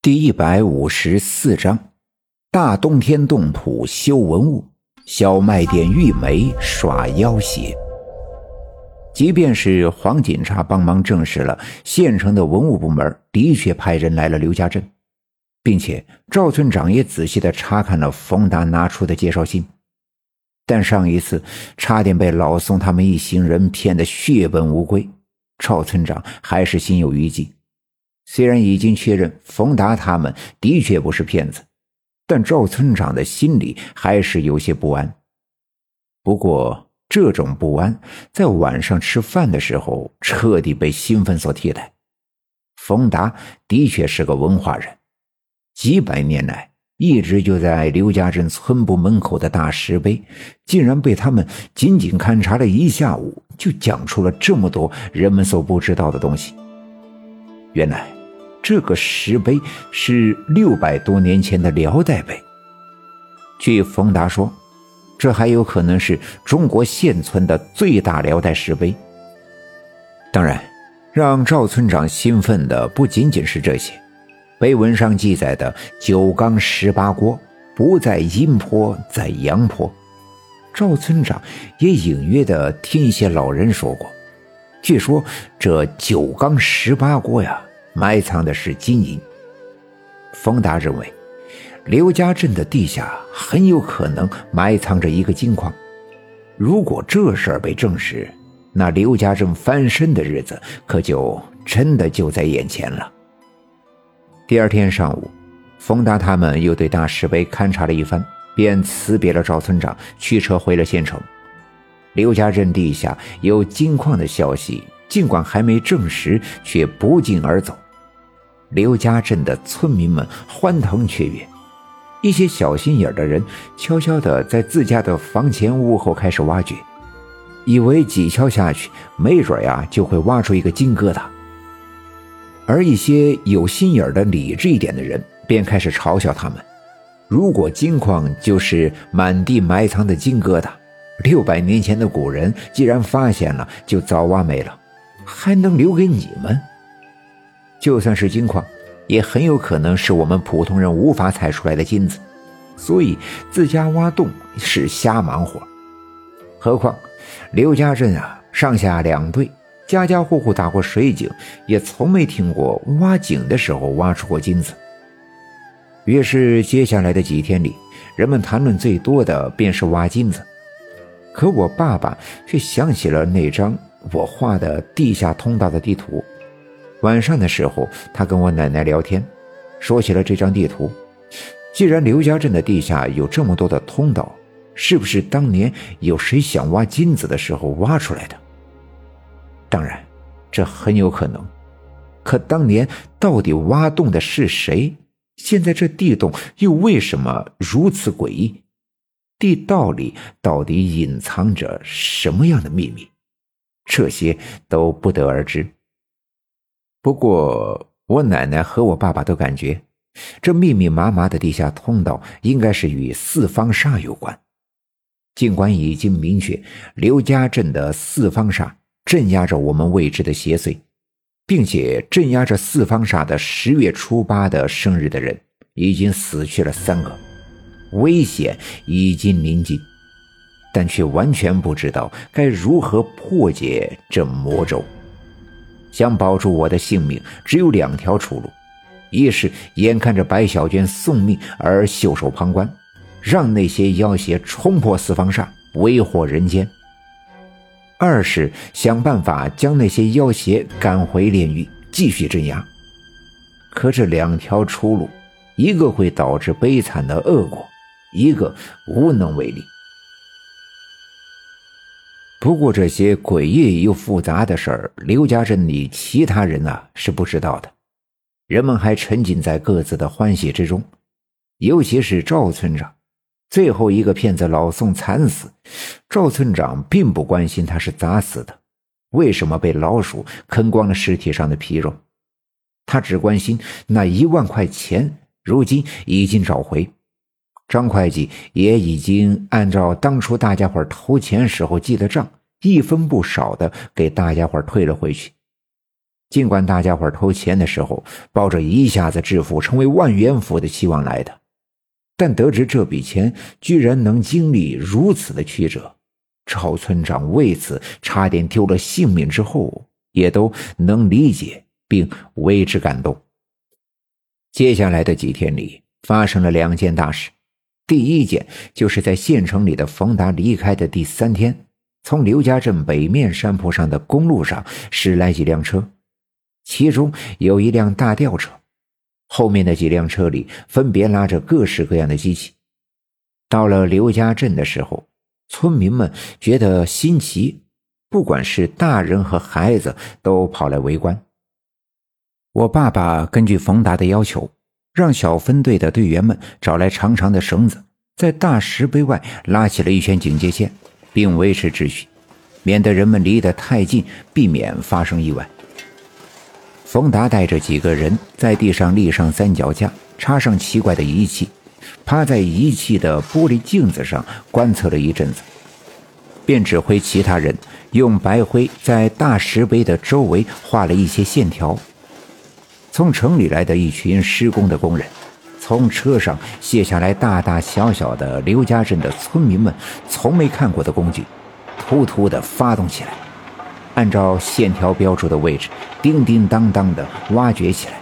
第一百五十四章：大冬天冻土修文物，小卖店玉梅耍妖邪。即便是黄警察帮忙证实了县城的文物部门的确派人来了刘家镇，并且赵村长也仔细的查看了冯达拿出的介绍信，但上一次差点被老宋他们一行人骗得血本无归，赵村长还是心有余悸。虽然已经确认冯达他们的确不是骗子，但赵村长的心里还是有些不安。不过，这种不安在晚上吃饭的时候彻底被兴奋所替代。冯达的确是个文化人，几百年来一直就在刘家镇村部门口的大石碑，竟然被他们仅仅勘察了一下午，就讲出了这么多人们所不知道的东西。原来。这个石碑是六百多年前的辽代碑。据冯达说，这还有可能是中国现存的最大辽代石碑。当然，让赵村长兴奋的不仅仅是这些。碑文上记载的“九缸十八锅”不在阴坡，在阳坡。赵村长也隐约的听一些老人说过，据说这九缸十八锅呀。埋藏的是金银。冯达认为，刘家镇的地下很有可能埋藏着一个金矿。如果这事儿被证实，那刘家镇翻身的日子可就真的就在眼前了。第二天上午，冯达他们又对大石碑勘察了一番，便辞别了赵村长，驱车回了县城。刘家镇地下有金矿的消息，尽管还没证实，却不胫而走。刘家镇的村民们欢腾雀跃，一些小心眼的人悄悄地在自家的房前屋后开始挖掘，以为几锹下去，没准呀就会挖出一个金疙瘩。而一些有心眼的理智一点的人便开始嘲笑他们：如果金矿就是满地埋藏的金疙瘩，六百年前的古人既然发现了，就早挖没了，还能留给你们？就算是金矿，也很有可能是我们普通人无法采出来的金子，所以自家挖洞是瞎忙活。何况刘家镇啊，上下两队，家家户户打过水井，也从没听过挖井的时候挖出过金子。于是接下来的几天里，人们谈论最多的便是挖金子。可我爸爸却想起了那张我画的地下通道的地图。晚上的时候，他跟我奶奶聊天，说起了这张地图。既然刘家镇的地下有这么多的通道，是不是当年有谁想挖金子的时候挖出来的？当然，这很有可能。可当年到底挖洞的是谁？现在这地洞又为什么如此诡异？地道里到底隐藏着什么样的秘密？这些都不得而知。不过，我奶奶和我爸爸都感觉，这密密麻麻的地下通道应该是与四方煞有关。尽管已经明确刘家镇的四方煞镇压着我们未知的邪祟，并且镇压着四方煞的十月初八的生日的人已经死去了三个，危险已经临近，但却完全不知道该如何破解这魔咒。想保住我的性命，只有两条出路：一是眼看着白小娟送命而袖手旁观，让那些妖邪冲破四方煞，为祸人间；二是想办法将那些妖邪赶回炼狱，继续镇压。可这两条出路，一个会导致悲惨的恶果，一个无能为力。不过这些诡异又复杂的事儿，刘家镇里其他人啊是不知道的。人们还沉浸在各自的欢喜之中，尤其是赵村长。最后一个骗子老宋惨死，赵村长并不关心他是咋死的，为什么被老鼠啃光了尸体上的皮肉，他只关心那一万块钱如今已经找回。张会计也已经按照当初大家伙投钱时候记的账，一分不少的给大家伙退了回去。尽管大家伙投钱的时候抱着一下子致富、成为万元户的希望来的，但得知这笔钱居然能经历如此的曲折，赵村长为此差点丢了性命之后，也都能理解并为之感动。接下来的几天里，发生了两件大事。第一件就是在县城里的冯达离开的第三天，从刘家镇北面山坡上的公路上驶来几辆车。其中有一辆大吊车，后面的几辆车里分别拉着各式各样的机器。到了刘家镇的时候，村民们觉得新奇，不管是大人和孩子都跑来围观。我爸爸根据冯达的要求，让小分队的队员们找来长长的绳子，在大石碑外拉起了一圈警戒线，并维持秩序，免得人们离得太近，避免发生意外。冯达带着几个人在地上立上三脚架，插上奇怪的仪器，趴在仪器的玻璃镜子上观测了一阵子，便指挥其他人用白灰在大石碑的周围画了一些线条。从城里来的一群施工的工人，从车上卸下来大大小小的刘家镇的村民们从没看过的工具，突突地发动起来。按照线条标注的位置，叮叮当当的挖掘起来。